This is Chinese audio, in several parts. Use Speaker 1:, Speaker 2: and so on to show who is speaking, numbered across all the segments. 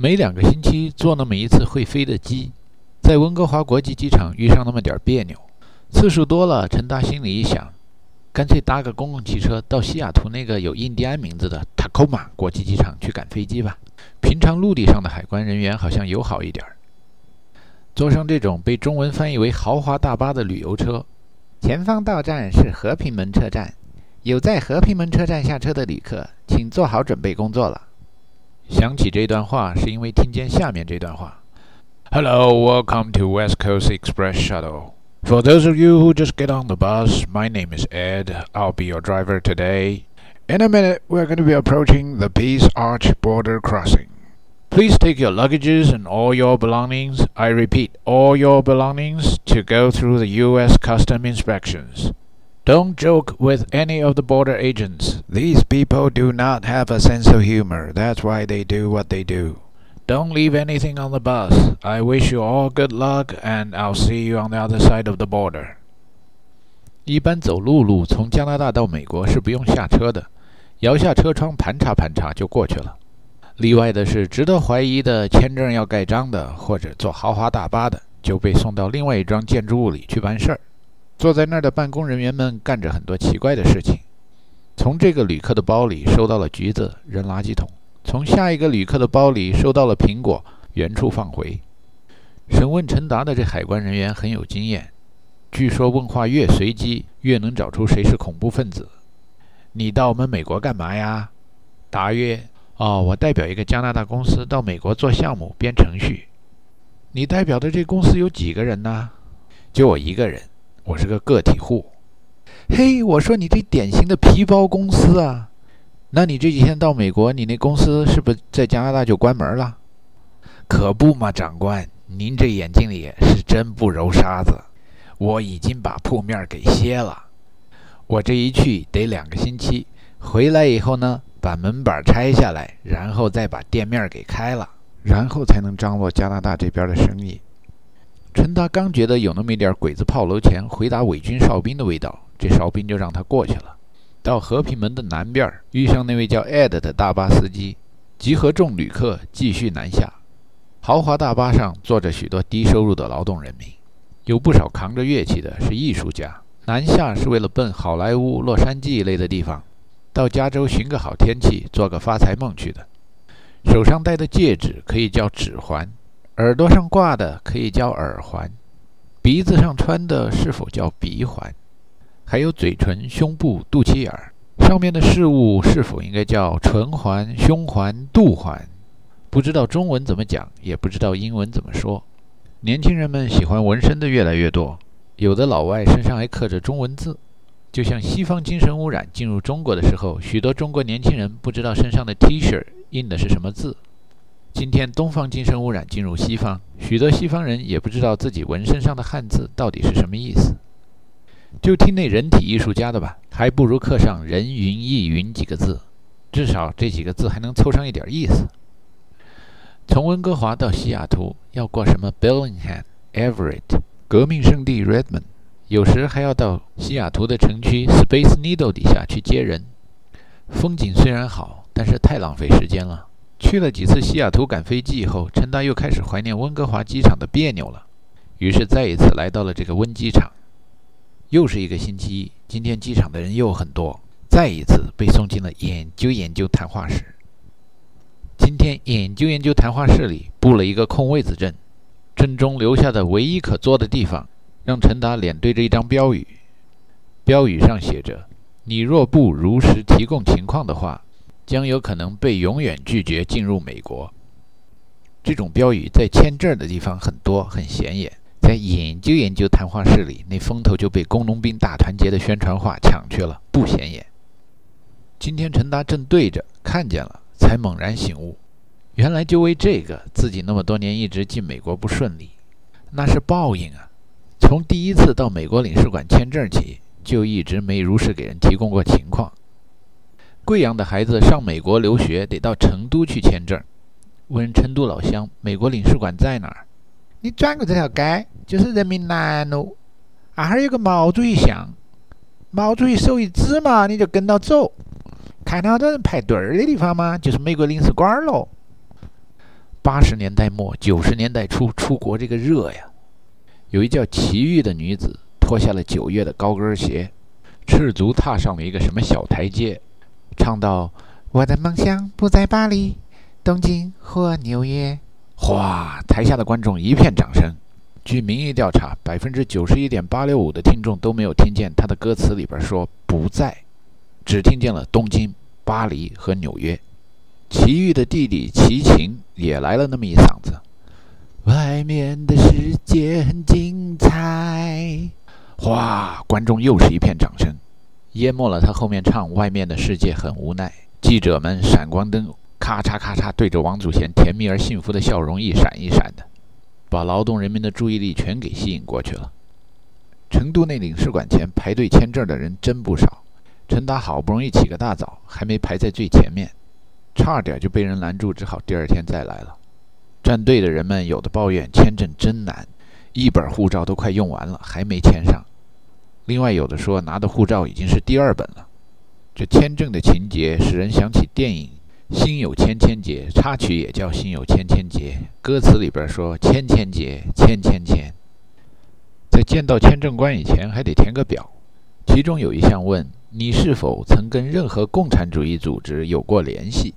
Speaker 1: 每两个星期坐那么一次会飞的机，在温哥华国际机场遇上那么点别扭，次数多了，陈达心里一想，干脆搭个公共汽车到西雅图那个有印第安名字的塔科马国际机场去赶飞机吧。平常陆地上的海关人员好像友好一点儿。坐上这种被中文翻译为豪华大巴的旅游车，前方到站是和平门车站，有在和平门车站下车的旅客，请做好准备工作了。想起这段话，是因为听见下面这段话：Hello, welcome to West Coast Express Shuttle. For those of you who just get on the bus, my name is Ed. I'll be your driver today. In a minute, we're going to be approaching the Peace Arch border crossing. Please take your luggages and all your belongings, I repeat, all your belongings, to go through the U.S. custom inspections. Don't joke with any of the border agents. These people do not have a sense of humor. That's why they do what they do. Don't leave anything on the bus. I wish you all good luck, and I'll see you on the other side of the border. 一般走陆路从加拿大到美国是不用下车的，摇下车窗盘查盘查就过去了。例外的是，值得怀疑的签证要盖章的，或者坐豪华大巴的，就被送到另外一幢建筑物里去办事儿。 坐在那儿的办公人员们干着很多奇怪的事情：从这个旅客的包里收到了橘子，扔垃圾桶；从下一个旅客的包里收到了苹果，原处放回。审问陈达的这海关人员很有经验，据说问话越随机，越能找出谁是恐怖分子。你到我们美国干嘛呀？答曰：哦，我代表一个加拿大公司到美国做项目编程序。你代表的这公司有几个人呢？就我一个人。我是个个体户，嘿，我说你这典型的皮包公司啊，那你这几天到美国，你那公司是不是在加拿大就关门了？可不嘛，长官，您这眼睛里是真不揉沙子，我已经把铺面给歇了，我这一去得两个星期，回来以后呢，把门板拆下来，然后再把店面给开了，然后才能张罗加拿大这边的生意。陈达刚觉得有那么一点鬼子炮楼前回答伪军哨兵的味道，这哨兵就让他过去了。到和平门的南边，遇上那位叫 Ed 的大巴司机，集合众旅客继续南下。豪华大巴上坐着许多低收入的劳动人民，有不少扛着乐器的是艺术家。南下是为了奔好莱坞、洛杉矶一类的地方，到加州寻个好天气，做个发财梦去的。手上戴的戒指可以叫指环。耳朵上挂的可以叫耳环，鼻子上穿的是否叫鼻环？还有嘴唇、胸部、肚脐眼上面的饰物是否应该叫唇环、胸环、肚环？不知道中文怎么讲，也不知道英文怎么说。年轻人们喜欢纹身的越来越多，有的老外身上还刻着中文字，就像西方精神污染进入中国的时候，许多中国年轻人不知道身上的 T 恤印的是什么字。今天东方精神污染进入西方，许多西方人也不知道自己纹身上的汉字到底是什么意思。就听那人体艺术家的吧，还不如刻上“人云亦云”几个字，至少这几个字还能凑上一点意思。从温哥华到西雅图要过什么 Bellingham、Everett、革命圣地 Redmond，有时还要到西雅图的城区 Space Needle 底下去接人。风景虽然好，但是太浪费时间了。去了几次西雅图赶飞机以后，陈达又开始怀念温哥华机场的别扭了。于是再一次来到了这个温机场。又是一个星期一，今天机场的人又很多，再一次被送进了研究研究谈话室。今天研究研究谈话室里布了一个空位子阵，阵中留下的唯一可坐的地方，让陈达脸对着一张标语。标语上写着：“你若不如实提供情况的话。”将有可能被永远拒绝进入美国。这种标语在签证的地方很多，很显眼。在研究研究谈话室里，那风头就被工农兵大团结的宣传画抢去了，不显眼。今天陈达正对着看见了，才猛然醒悟，原来就为这个，自己那么多年一直进美国不顺利，那是报应啊！从第一次到美国领事馆签证起，就一直没如实给人提供过情况。贵阳的孩子上美国留学得到成都去签证。问成都老乡，美国领事馆在哪儿？你转过这条街就是人民南路，那哈儿有个毛主席像，毛主席手一指嘛，你就跟到走。看到好多人排队儿的地方嘛，就是美国领事馆喽。八十年代末九十年代初出国这个热呀。有一叫齐豫的女子脱下了九月的高跟鞋，赤足踏上了一个什么小台阶，唱到：“我的梦想不在巴黎、东京或纽约。”哗！台下的观众一片掌声。据民意调查，百分之九十一点八六五的听众都没有听见他的歌词里边说“不在”，只听见了东京、巴黎和纽约。齐豫的弟弟齐秦也来了那么一嗓子：“外面的世界很精彩。”哗！观众又是一片掌声，淹没了他后面唱“外面的世界很无奈”。记者们闪光灯咔嚓咔嚓对着王祖贤甜蜜而幸福的笑容一闪一闪的。把劳动人民的注意力全给吸引过去了。成都那领事馆前排队签证的人真不少。陈达好不容易起个大早，还没排在最前面，差点就被人拦住，只好第二天再来了。站队的人们有的抱怨签证真难，一本护照都快用完了还没签上；另外有的说拿的护照已经是第二本了。这签证的情节使人想起电影。心有千千结，插曲也叫心有千千结。歌词里边说千千结，千千千。在见到签证官以前，还得填个表，其中有一项问你是否曾跟任何共产主义组织有过联系。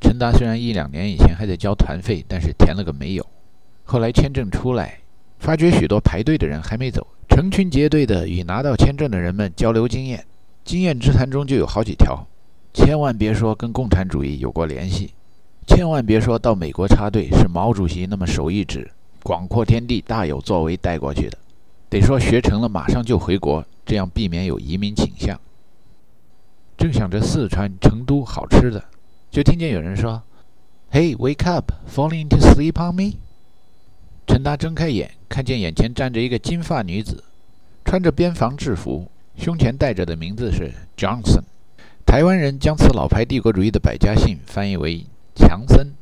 Speaker 1: 陈达虽然一两年以前还在交团费，但是填了个没有。后来签证出来，发觉许多排队的人还没走，成群结队的与拿到签证的人们交流经验，经验之谈中就有好几条。千万别说跟共产主义有过联系，千万别说到美国插队是毛主席那么手一指，广阔天地大有作为带过去的，得说学成了马上就回国，这样避免有移民倾向。正想着四川成都好吃的，就听见有人说：“Hey, wake up, falling to sleep on me。”陈达睁开眼，看见眼前站着一个金发女子，穿着边防制服，胸前带着的名字是 Johnson。台湾人将此老牌帝国主义的百家姓翻译为强森，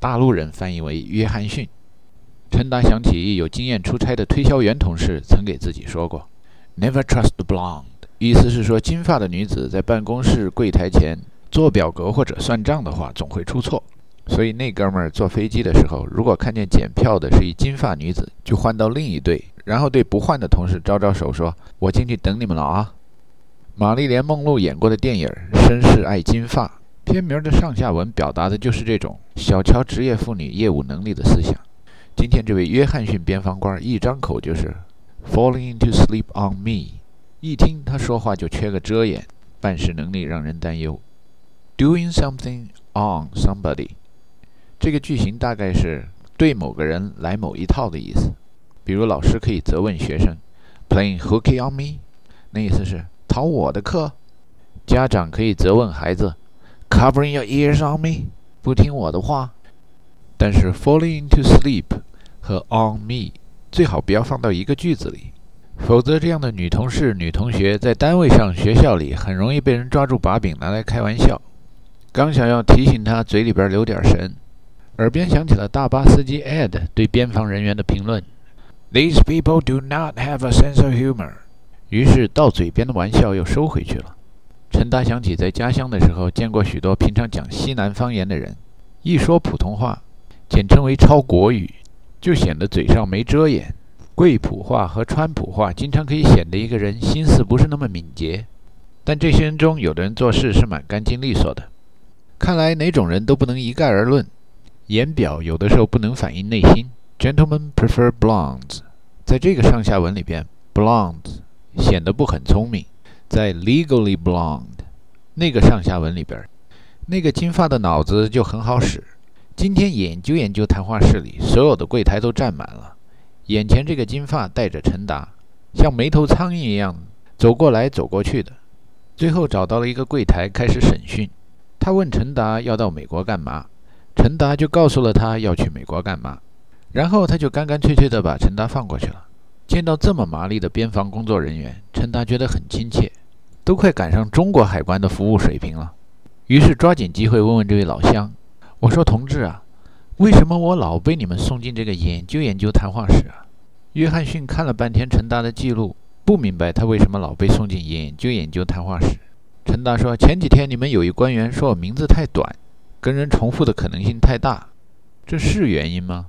Speaker 1: 大陆人翻译为约翰逊。陈达想起有经验出差的推销员同事曾给自己说过：“Never trust the blonde。”意思是说，金发的女子在办公室柜台前做表格或者算账的话，总会出错。所以那哥们儿坐飞机的时候，如果看见检票的是一金发女子，就换到另一队，然后对不换的同事招招手，说：“我进去等你们了啊。”玛丽莲·梦露演过的电影《绅士爱金发》，片名的上下文表达的就是这种小瞧职业妇女业务能力的思想。今天这位约翰逊边防官一张口就是 “falling into sleep on me”，一听他说话就缺个遮掩，办事能力让人担忧。“doing something on somebody” 这个句型大概是对某个人来某一套的意思。比如老师可以责问学生 “playing hooky on me”，那意思是。逃我的课，家长可以责问孩子：“Covering your ears on me，不听我的话。”但是 “falling into sleep” 和 “on me” 最好不要放到一个句子里，否则这样的女同事、女同学在单位上、学校里很容易被人抓住把柄拿来开玩笑。刚想要提醒她，嘴里边留点神，耳边响起了大巴司机 Ed 对边防人员的评论：“These people do not have a sense of humor。”于是，到嘴边的玩笑又收回去了。陈达想起在家乡的时候，见过许多平常讲西南方言的人，一说普通话，简称为抄国语，就显得嘴上没遮掩。贵普话和川普话经常可以显得一个人心思不是那么敏捷。但这些人中，有的人做事是蛮干净利索的。看来哪种人都不能一概而论，言表有的时候不能反映内心。Gentlemen prefer blondes，在这个上下文里边，blondes。显得不很聪明，在 legally blonde 那个上下文里边，那个金发的脑子就很好使。今天研究研究，谈话室里所有的柜台都站满了。眼前这个金发带着陈达，像没头苍蝇一样走过来走过去的。最后找到了一个柜台，开始审讯。他问陈达要到美国干嘛，陈达就告诉了他要去美国干嘛，然后他就干干脆脆地把陈达放过去了。见到这么麻利的边防工作人员，陈达觉得很亲切，都快赶上中国海关的服务水平了。于是抓紧机会问问这位老乡：“我说同志啊，为什么我老被你们送进这个研究研究谈话室啊？”约翰逊看了半天陈达的记录，不明白他为什么老被送进研究研究谈话室。陈达说：“前几天你们有一官员说我名字太短，跟人重复的可能性太大，这是原因吗？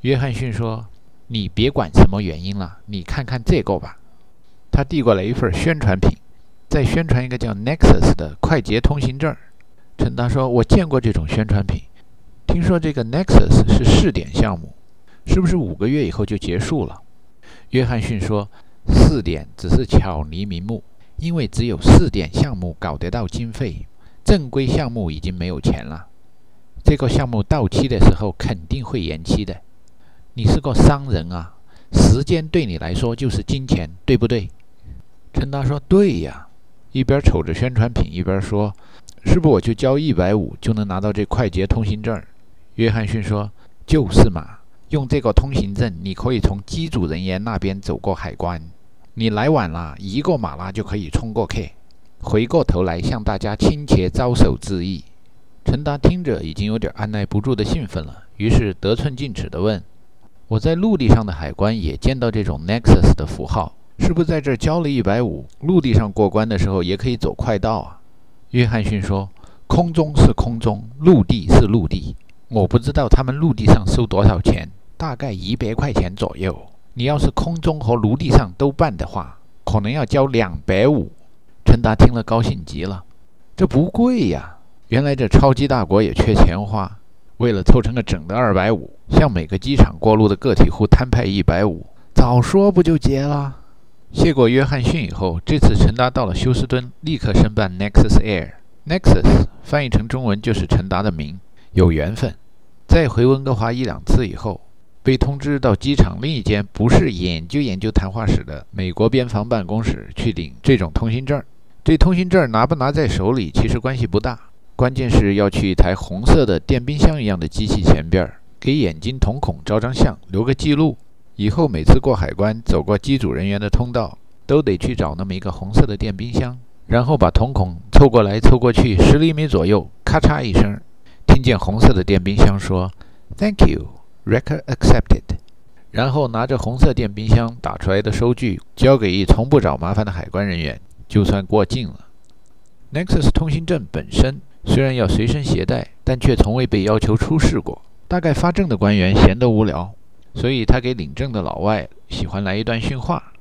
Speaker 1: 约翰逊说：“你别管什么原因了，你看看这个吧。”他递过来一份宣传品，在宣传一个叫 Nexus 的快捷通行证。陈达说：“我见过这种宣传品，听说这个 Nexus 是试点项目，是不是五个月以后就结束了？”约翰逊说：“试点只是巧立名目，因为只有试点项目搞得到经费，正规项目已经没有钱了。这个项目到期的时候肯定会延期的。”你是个商人啊，时间对你来说就是金钱，对不对？陈达说：“对呀。”一边瞅着宣传品，一边说：“是不是我就交一百五就能拿到这快捷通行证？”约翰逊说：“就是嘛，用这个通行证，你可以从机组人员那边走过海关。你来晚了，一个马拉就可以冲过去，回过头来向大家亲切招手致意。”陈达听着已经有点按耐不住的兴奋了，于是得寸进尺地问。我在陆地上的海关也见到这种 Nexus 的符号，是不是在这儿交了一百五，陆地上过关的时候也可以走快道啊？约翰逊说：“空中是空中，陆地是陆地。我不知道他们陆地上收多少钱，大概一百块钱左右。你要是空中和陆地上都办的话，可能要交两百五。”陈达听了高兴极了，这不贵呀！原来这超级大国也缺钱花。为了凑成个整的二百五，向每个机场过路的个体户摊派一百五，早说不就结了？谢过约翰逊以后，这次陈达到了休斯敦，立刻申办 Nexus Air。Nexus 翻译成中文就是陈达的名，有缘分。再回温哥华一两次以后，被通知到机场另一间不是研究研究谈话室的美国边防办公室去领这种通行证。这通行证拿不拿在手里，其实关系不大。关键是要去一台红色的电冰箱一样的机器前边，给眼睛瞳孔照张相，留个记录。以后每次过海关，走过机组人员的通道，都得去找那么一个红色的电冰箱，然后把瞳孔凑过来凑过去十厘米左右，咔嚓一声，听见红色的电冰箱说 “Thank you, record accepted”，然后拿着红色电冰箱打出来的收据交给一从不找麻烦的海关人员，就算过境了。Nexus 通行证本身。虽然要随身携带，但却从未被要求出示过。大概发证的官员闲得无聊，所以他给领证的老外喜欢来一段训话。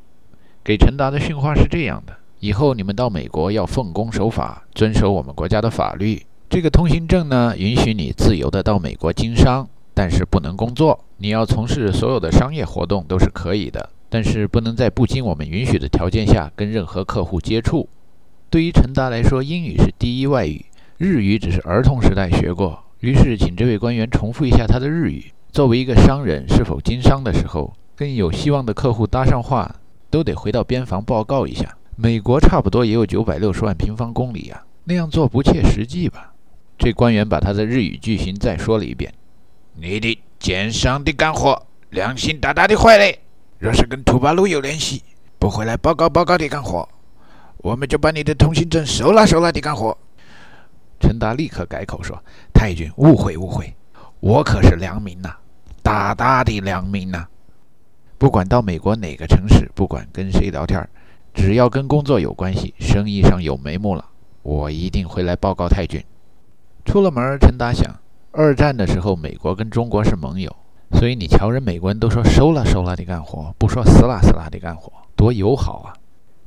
Speaker 1: 给陈达的训话是这样的：以后你们到美国要奉公守法，遵守我们国家的法律。这个通行证呢，允许你自由的到美国经商，但是不能工作。你要从事所有的商业活动都是可以的，但是不能在不经我们允许的条件下跟任何客户接触。对于陈达来说，英语是第一外语。日语只是儿童时代学过，于是请这位官员重复一下他的日语。作为一个商人，是否经商的时候，跟有希望的客户搭上话，都得回到边防报告一下。美国差不多也有九百六十万平方公里呀，那样做不切实际吧？这官员把他的日语句型再说了一遍：“你的奸商的干活，良心大大的坏嘞！若是跟土八路有联系，不回来报告报告的干活，我们就把你的通行证收了收了的干活。”陈达立刻改口说：“太君误会误会，我可是良民呐，大大的良民呐！不管到美国哪个城市，不管跟谁聊天，只要跟工作有关系，生意上有眉目了，我一定会来报告太君。”出了门，陈达想：二战的时候，美国跟中国是盟友，所以你瞧，人美国人都说收了收了的干活，不说死啦死啦的干活，多友好啊！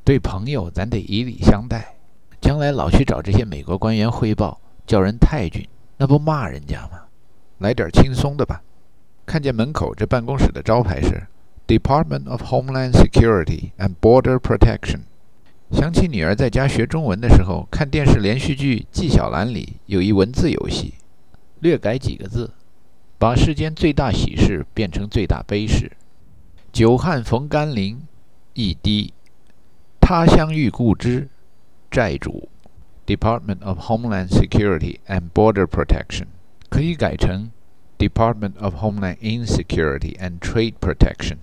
Speaker 1: 对朋友，咱得以礼相待。将来老去找这些美国官员汇报，叫人太君，那不骂人家吗？来点轻松的吧。看见门口这办公室的招牌是 Department of Homeland Security and Border Protection，想起女儿在家学中文的时候，看电视连续剧《纪晓岚》里有一文字游戏，略改几个字，把世间最大喜事变成最大悲事。久旱逢甘霖，一滴；他乡遇故知。债主，Department of Homeland Security and Border Protection，可以改成 Department of Homeland Insecurity and Trade Protection。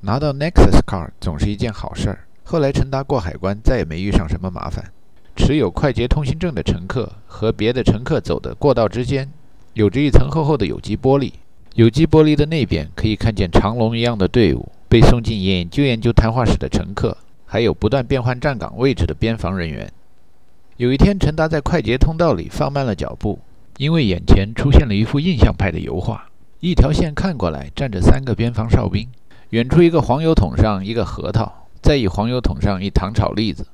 Speaker 1: 拿到 Nexus Card 总是一件好事儿。后来陈达过海关再也没遇上什么麻烦。持有快捷通行证的乘客和别的乘客走的过道之间，有着一层厚厚的有机玻璃。有机玻璃的那边可以看见长龙一样的队伍，被送进研究研究谈话室的乘客。还有不断变换站岗位置的边防人员。有一天，陈达在快捷通道里放慢了脚步，因为眼前出现了一幅印象派的油画，一条线看过来站着三个边防哨兵，远处一个黄油桶上一个核桃，再一黄油桶上一糖炒栗子，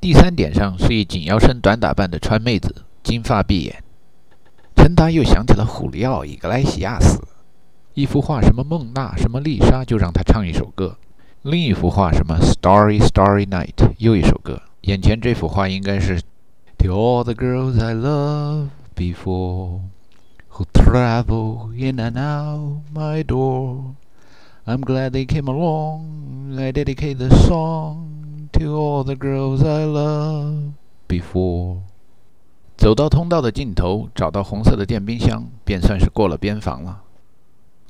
Speaker 1: 第三点上是一紧腰身短打扮的川妹子，金发碧眼。陈达又想起了胡里奥·伊格莱西亚斯，一幅画什么孟娜什么丽莎，就让他唱一首歌；另一幅画什么 Starry Starry Night，又一首歌。眼前这幅画应该是 To all the girls I loved before, who travel in and out my door, I'm glad they came along. I dedicate the song to all the girls I love before. 走到通道的尽头，找到红色的电冰箱，便算是过了边防了。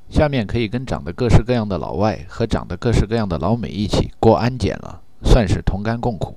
Speaker 1: 下面可以跟长得各式各样的老外和长得各式各样的老美一起过安检了，算是同甘共苦。